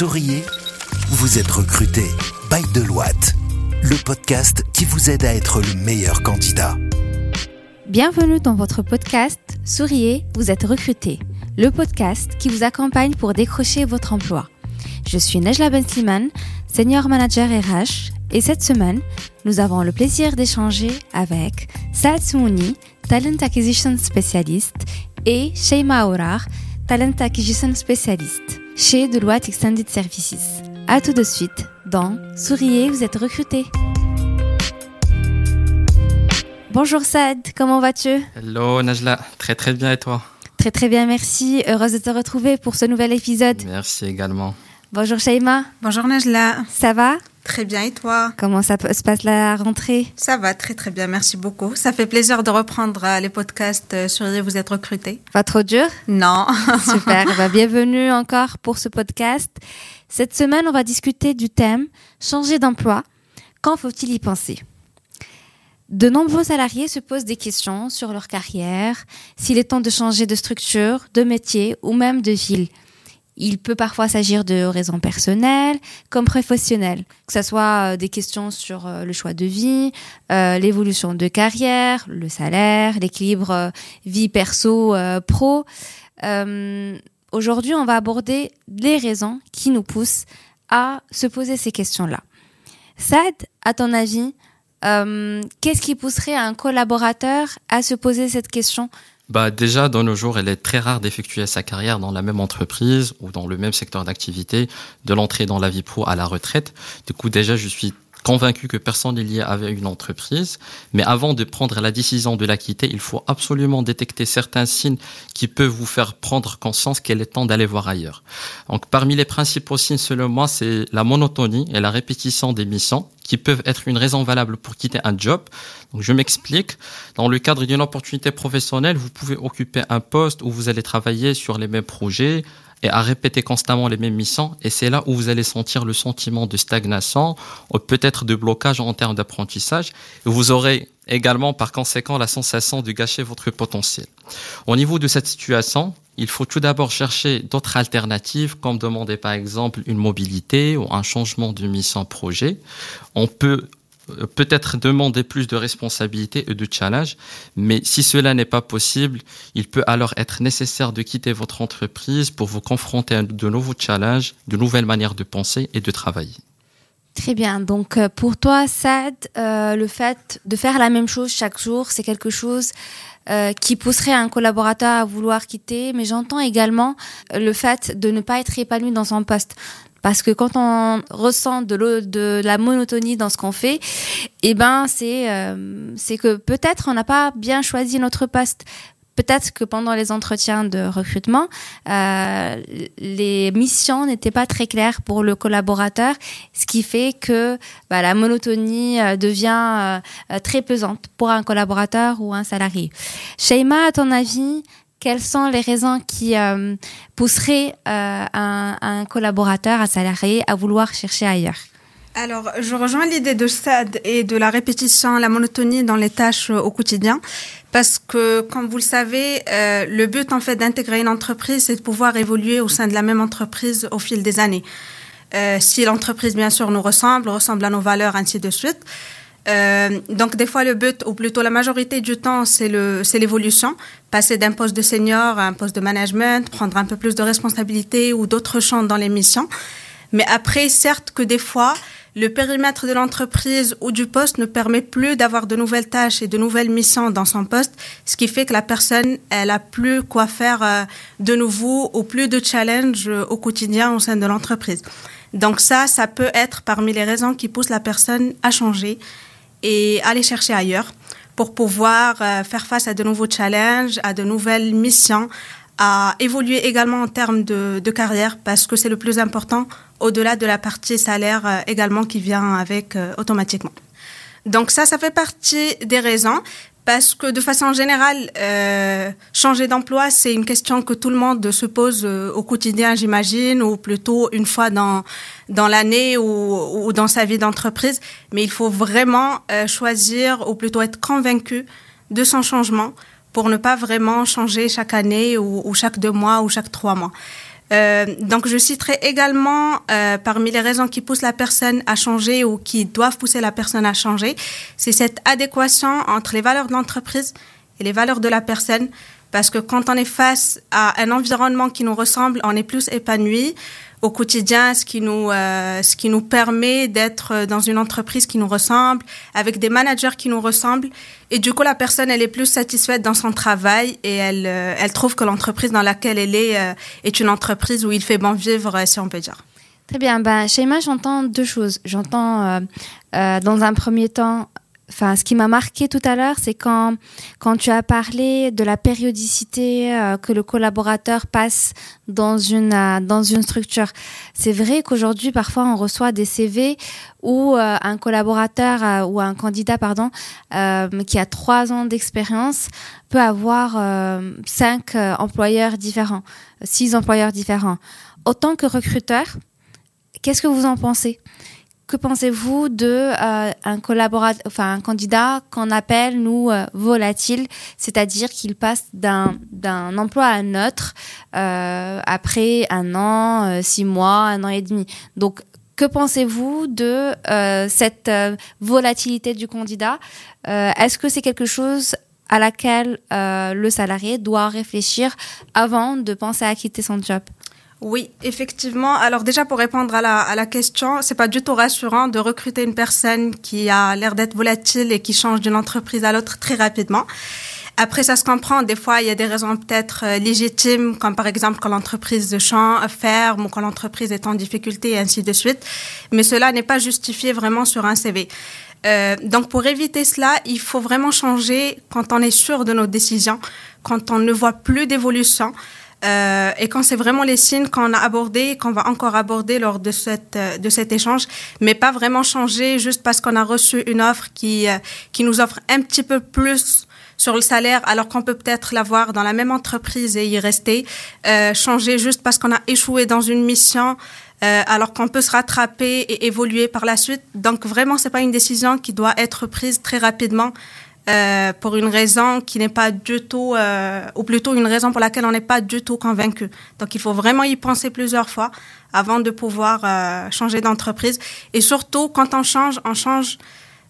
Souriez, vous êtes recruté by Deloitte, le podcast qui vous aide à être le meilleur candidat. Bienvenue dans votre podcast Souriez, vous êtes recruté, le podcast qui vous accompagne pour décrocher votre emploi. Je suis Nejla Ben Sliman, senior manager RH, et cette semaine, nous avons le plaisir d'échanger avec Saad Souni, Talent Acquisition Specialist, et Sheima Ourar, Talent Acquisition Specialist chez Deloitte Extended Services. À tout de suite dans Souriez, vous êtes recruté. Bonjour Saad, comment vas-tu? Hello Najla, très très bien et toi? Très très bien, merci. Heureuse de te retrouver pour ce nouvel épisode. Merci également. Bonjour Shaima. Bonjour Najla. Ça va? Très bien et toi? Comment ça se passe la rentrée? Ça va très très bien, merci beaucoup. Ça fait plaisir de reprendre euh, les podcasts euh, sur Vous êtes recruté. Pas trop dur? Non. Super, bah, bienvenue encore pour ce podcast. Cette semaine, on va discuter du thème changer d'emploi. Quand faut-il y penser? De nombreux salariés se posent des questions sur leur carrière, s'il est temps de changer de structure, de métier ou même de ville. Il peut parfois s'agir de raisons personnelles comme professionnelles, que ce soit euh, des questions sur euh, le choix de vie, euh, l'évolution de carrière, le salaire, l'équilibre vie perso-pro. Aujourd'hui, on va aborder les raisons qui nous poussent à se poser ces questions-là. Sad, à ton avis, qu'est-ce qui pousserait un collaborateur à se poser cette question bah déjà, dans nos jours, il est très rare d'effectuer sa carrière dans la même entreprise ou dans le même secteur d'activité, de l'entrée dans la vie pro à la retraite. Du coup, déjà, je suis convaincu que personne n'est lié avec une entreprise, mais avant de prendre la décision de la quitter, il faut absolument détecter certains signes qui peuvent vous faire prendre conscience qu'il est temps d'aller voir ailleurs. Donc, parmi les principaux signes, selon moi, c'est la monotonie et la répétition des missions qui peuvent être une raison valable pour quitter un job. Donc, je m'explique. Dans le cadre d'une opportunité professionnelle, vous pouvez occuper un poste où vous allez travailler sur les mêmes projets, et à répéter constamment les mêmes missions. Et c'est là où vous allez sentir le sentiment de stagnation ou peut-être de blocage en termes d'apprentissage. Vous aurez également par conséquent la sensation de gâcher votre potentiel. Au niveau de cette situation, il faut tout d'abord chercher d'autres alternatives, comme demander par exemple une mobilité ou un changement de mission projet. On peut peut-être demander plus de responsabilités et de challenge, mais si cela n'est pas possible, il peut alors être nécessaire de quitter votre entreprise pour vous confronter à de nouveaux challenges, de nouvelles manières de penser et de travailler. Très bien. Donc euh, pour toi, Sad, euh, le fait de faire la même chose chaque jour, c'est quelque chose qui pousserait un collaborateur à vouloir quitter, mais j'entends également le fait de ne pas être épanoui dans son poste. Parce que quand on ressent de, de la monotonie dans ce qu'on fait, eh ben c'est euh, c'est que peut-être on n'a pas bien choisi notre poste. Peut-être que pendant les entretiens de recrutement, euh, les missions n'étaient pas très claires pour le collaborateur, ce qui fait que bah, la monotonie euh, devient euh, très pesante pour un collaborateur ou un salarié. Sheima, à ton avis, quelles sont les raisons qui euh, pousseraient euh, un, un, collaborateur, un salarié à vouloir chercher ailleurs? Alors, je rejoins l'idée de SAD et de la répétition, la monotonie dans les tâches euh, au quotidien, parce que, comme vous le savez, euh, le but en fait d'intégrer une entreprise, c'est de pouvoir évoluer au sein de la même entreprise au fil des années. Euh, si l'entreprise, bien sûr, nous ressemble, ressemble à nos valeurs, ainsi de suite. Euh, donc des fois le but, ou plutôt la majorité du temps, c'est l'évolution, passer d'un poste de senior à un poste de management, prendre un peu plus de responsabilités ou d'autres champs dans les missions. Mais après, certes que des fois, le périmètre de l'entreprise ou du poste ne permet plus d'avoir de nouvelles tâches et de nouvelles missions dans son poste, ce qui fait que la personne, elle a plus quoi faire euh, de nouveau ou plus de challenge euh, au quotidien au sein de l'entreprise. Donc ça, ça peut être parmi les raisons qui poussent la personne à changer et aller chercher ailleurs pour pouvoir euh, faire face à de nouveaux challenges, à de nouvelles missions, à évoluer également en termes de carrière parce que c'est le plus important au-delà de la partie salaire euh, également qui vient avec euh, automatiquement. Donc ça, ça fait partie des raisons parce que de façon générale, euh, changer d'emploi, c'est une question que tout le monde se pose au quotidien, j'imagine, ou plutôt une fois dans dans l'année ou, dans sa vie d'entreprise. Mais il faut vraiment choisir, ou plutôt être convaincu de son changement pour ne pas vraiment changer chaque année ou chaque deux mois ou chaque trois mois. Euh, donc, je citerai également euh, parmi les raisons qui poussent la personne à changer ou qui doivent pousser la personne à changer, c'est cette adéquation entre les valeurs de l'entreprise et les valeurs de la personne. Parce que quand on est face à un environnement qui nous ressemble, on est plus épanoui au quotidien, ce qui nous, euh, ce qui nous permet d'être dans une entreprise qui nous ressemble, avec des managers qui nous ressemblent. Et du coup, la personne, elle est plus satisfaite dans son travail et elle, euh, elle trouve que l'entreprise dans laquelle elle est euh, est une entreprise où il fait bon vivre, si on peut dire. Très bien. Ben, chez Emma, j'entends deux choses. J'entends, dans un premier temps, enfin, ce qui m'a marqué tout à l'heure, c'est quand, quand tu as parlé de la périodicité euh, que le collaborateur passe dans une, euh, dans une structure. C'est vrai qu'aujourd'hui, parfois, on reçoit des CV où euh, un collaborateur ou un candidat, pardon, qui a trois ans d'expérience peut avoir cinq employeurs différents, six employeurs différents. Autant que recruteur, qu'est-ce que vous en pensez? Que pensez-vous de euh, enfin un candidat qu'on appelle nous euh, volatile, c'est-à-dire qu'il passe d'un d'un emploi à un autre euh, après un an, six mois, un an et demi? Donc que pensez-vous de cette volatilité du candidat? Est-ce que c'est quelque chose à laquelle le salarié doit réfléchir avant de penser à quitter son job? Oui, effectivement. Alors déjà pour répondre à la, à la question, c'est pas du tout rassurant de recruter une personne qui a l'air d'être volatile et qui change d'une entreprise à l'autre très rapidement. Après, ça se comprend. Des fois, il y a des raisons peut-être euh, légitimes, comme par exemple quand l'entreprise ferme ou quand l'entreprise est en difficulté et ainsi de suite. Mais cela n'est pas justifié vraiment sur un CV. Euh, donc, pour éviter cela, il faut vraiment changer quand on est sûr de nos décisions, quand on ne voit plus d'évolution. Euh, et quand c'est vraiment les signes qu'on a abordés, qu'on va encore aborder lors de, cette, euh, de cet échange, mais pas vraiment changer juste parce qu'on a reçu une offre qui, euh, qui nous offre un petit peu plus sur le salaire, alors qu'on peut peut-être l'avoir dans la même entreprise et y rester. Euh, changer juste parce qu'on a échoué dans une mission, euh, alors qu'on peut se rattraper et évoluer par la suite. Donc vraiment, c'est pas une décision qui doit être prise très rapidement. Euh, pour une raison qui n'est pas du tout, euh, ou plutôt une raison pour laquelle on n'est pas du tout convaincu. Donc il faut vraiment y penser plusieurs fois avant de pouvoir euh, changer d'entreprise. Et surtout, quand on change, on change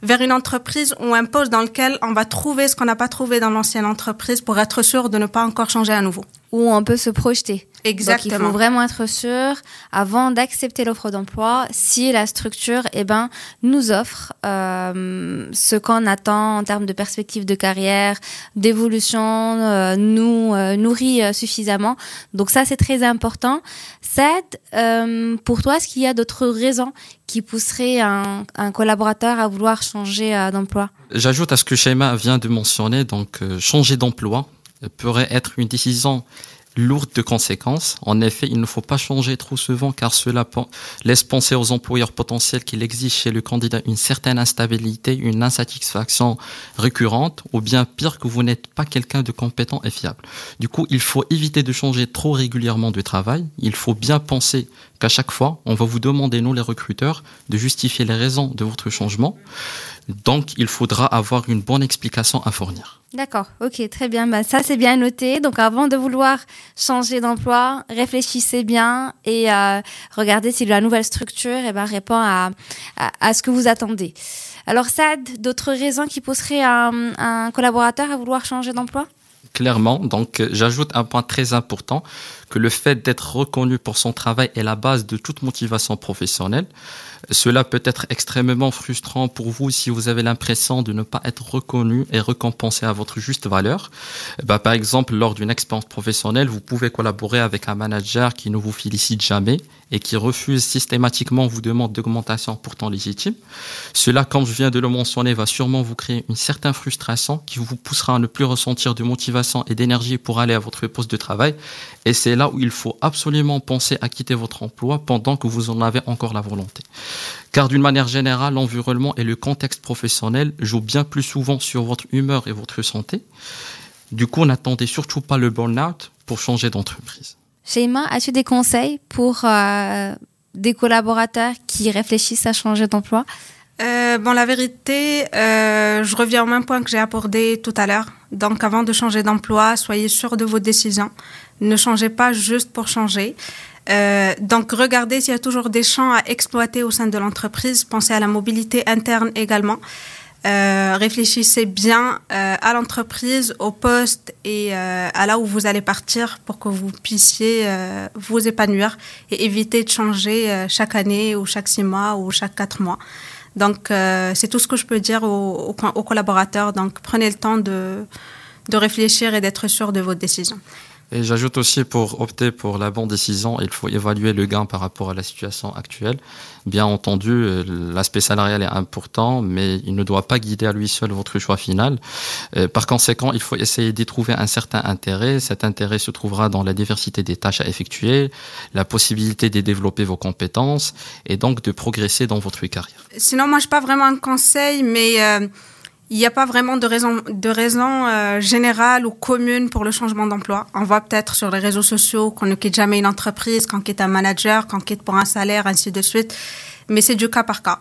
vers une entreprise ou un poste dans lequel on va trouver ce qu'on n'a pas trouvé dans l'ancienne entreprise pour être sûr de ne pas encore changer à nouveau. Où on peut se projeter. Exactement. Donc, il faut vraiment être sûr avant d'accepter l'offre d'emploi si la structure eh ben nous offre euh, ce qu'on attend en termes de perspective de carrière, d'évolution, euh, nous euh, nourrit euh, suffisamment. Donc ça c'est très important. Cette, euh, pour toi, est-ce qu'il y a d'autres raisons qui pousseraient un, un collaborateur à vouloir changer d'emploi? J'ajoute à ce que Shema vient de mentionner, donc changer d'emploi pourrait être une décision lourde de conséquences. En effet, il ne faut pas changer trop souvent car cela laisse penser aux employeurs potentiels qu'il existe chez le candidat une certaine instabilité, une insatisfaction récurrente ou bien pire que vous n'êtes pas quelqu'un de compétent et fiable. Du coup, il faut éviter de changer trop régulièrement de travail. Il faut bien penser qu'à chaque fois, on va vous demander, nous les recruteurs, de justifier les raisons de votre changement. Donc, il faudra avoir une bonne explication à fournir. D'accord, ok, très bien. Bah, ça, c'est bien noté. Donc, avant de vouloir changer d'emploi, réfléchissez bien et euh, regardez si la nouvelle structure eh ben, répond à, à, ce que vous attendez. Alors, Sad, d'autres raisons qui pousseraient un, un collaborateur à vouloir changer d'emploi? Clairement, donc j'ajoute un point très important, que le fait d'être reconnu pour son travail est la base de toute motivation professionnelle. Cela peut être extrêmement frustrant pour vous si vous avez l'impression de ne pas être reconnu et récompensé à votre juste valeur. Bah, par exemple, lors d'une expérience professionnelle, vous pouvez collaborer avec un manager qui ne vous félicite jamais et qui refuse systématiquement vous demande d'augmentation pourtant légitime. Cela, comme je viens de le mentionner, va sûrement vous créer une certaine frustration qui vous poussera à ne plus ressentir de motivation et d'énergie pour aller à votre poste de travail. Et c'est là où il faut absolument penser à quitter votre emploi pendant que vous en avez encore la volonté. Car d'une manière générale, l'environnement et le contexte professionnel jouent bien plus souvent sur votre humeur et votre santé. Du coup, n'attendez surtout pas le burn-out pour changer d'entreprise. Sheima, as-tu des conseils pour euh, des collaborateurs qui réfléchissent à changer d'emploi? Euh, bon, la vérité, euh, je reviens au même point que j'ai abordé tout à l'heure. Donc, avant de changer d'emploi, soyez sûr de vos décisions. Ne changez pas juste pour changer. Euh, donc, regardez s'il y a toujours des champs à exploiter au sein de l'entreprise. Pensez à la mobilité interne également. Euh, réfléchissez bien euh, à l'entreprise, au poste et euh, à là où vous allez partir pour que vous puissiez euh, vous épanouir et éviter de changer euh, chaque année ou chaque six mois ou chaque quatre mois. Donc, c'est tout ce que je peux dire aux, aux, aux collaborateurs. Donc, prenez le temps de, de réfléchir et d'être sûr de votre décision. Et j'ajoute aussi pour opter pour la bonne décision, il faut évaluer le gain par rapport à la situation actuelle. Bien entendu, euh, l'aspect salarial est important, mais il ne doit pas guider à lui seul votre choix final. Euh, par conséquent, il faut essayer d'y trouver un certain intérêt. Cet intérêt se trouvera dans la diversité des tâches à effectuer, la possibilité de développer vos compétences et donc de progresser dans votre carrière. Sinon, moi, je pas vraiment un conseil, mais euh, il n'y a pas vraiment de raison, de raison euh, générale ou commune pour le changement d'emploi. On voit peut-être sur les réseaux sociaux qu'on ne quitte jamais une entreprise, qu'on quitte un manager, qu'on quitte pour un salaire, ainsi de suite. Mais c'est du cas par cas.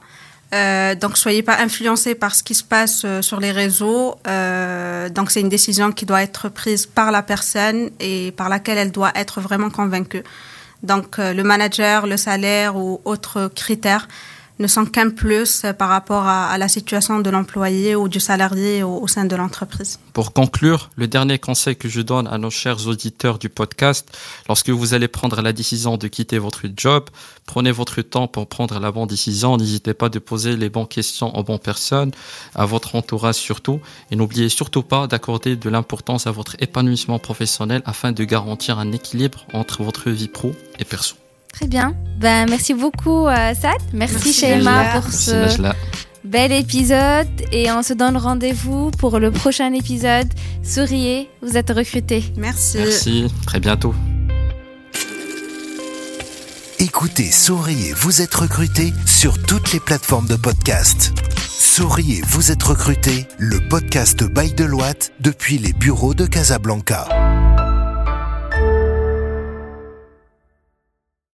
Euh, donc, soyez pas influencés par ce qui se passe euh, sur les réseaux. Euh, donc, c'est une décision qui doit être prise par la personne et par laquelle elle doit être vraiment convaincue. Donc, euh, le manager, le salaire ou autres critères ne sont qu'un plus par rapport à, la situation de l'employé ou du salarié au, au sein de l'entreprise. Pour conclure, le dernier conseil que je donne à nos chers auditeurs du podcast, lorsque vous allez prendre la décision de quitter votre job, prenez votre temps pour prendre la bonne décision. N'hésitez pas de poser les bonnes questions aux bonnes personnes, à votre entourage surtout, et n'oubliez surtout pas d'accorder de l'importance à votre épanouissement professionnel afin de garantir un équilibre entre votre vie pro et perso. Très bien. Ben, merci beaucoup, euh, Sad. Merci, merci Sheima pour merci, ce Najla. bel épisode. Et on se donne rendez-vous pour le prochain épisode. Souriez, vous êtes recrutés. Merci. Merci. Très bientôt. Écoutez Souriez, vous êtes recruté sur toutes les plateformes de podcast. Souriez, vous êtes recruté, le podcast by Deloitte depuis les bureaux de Casablanca.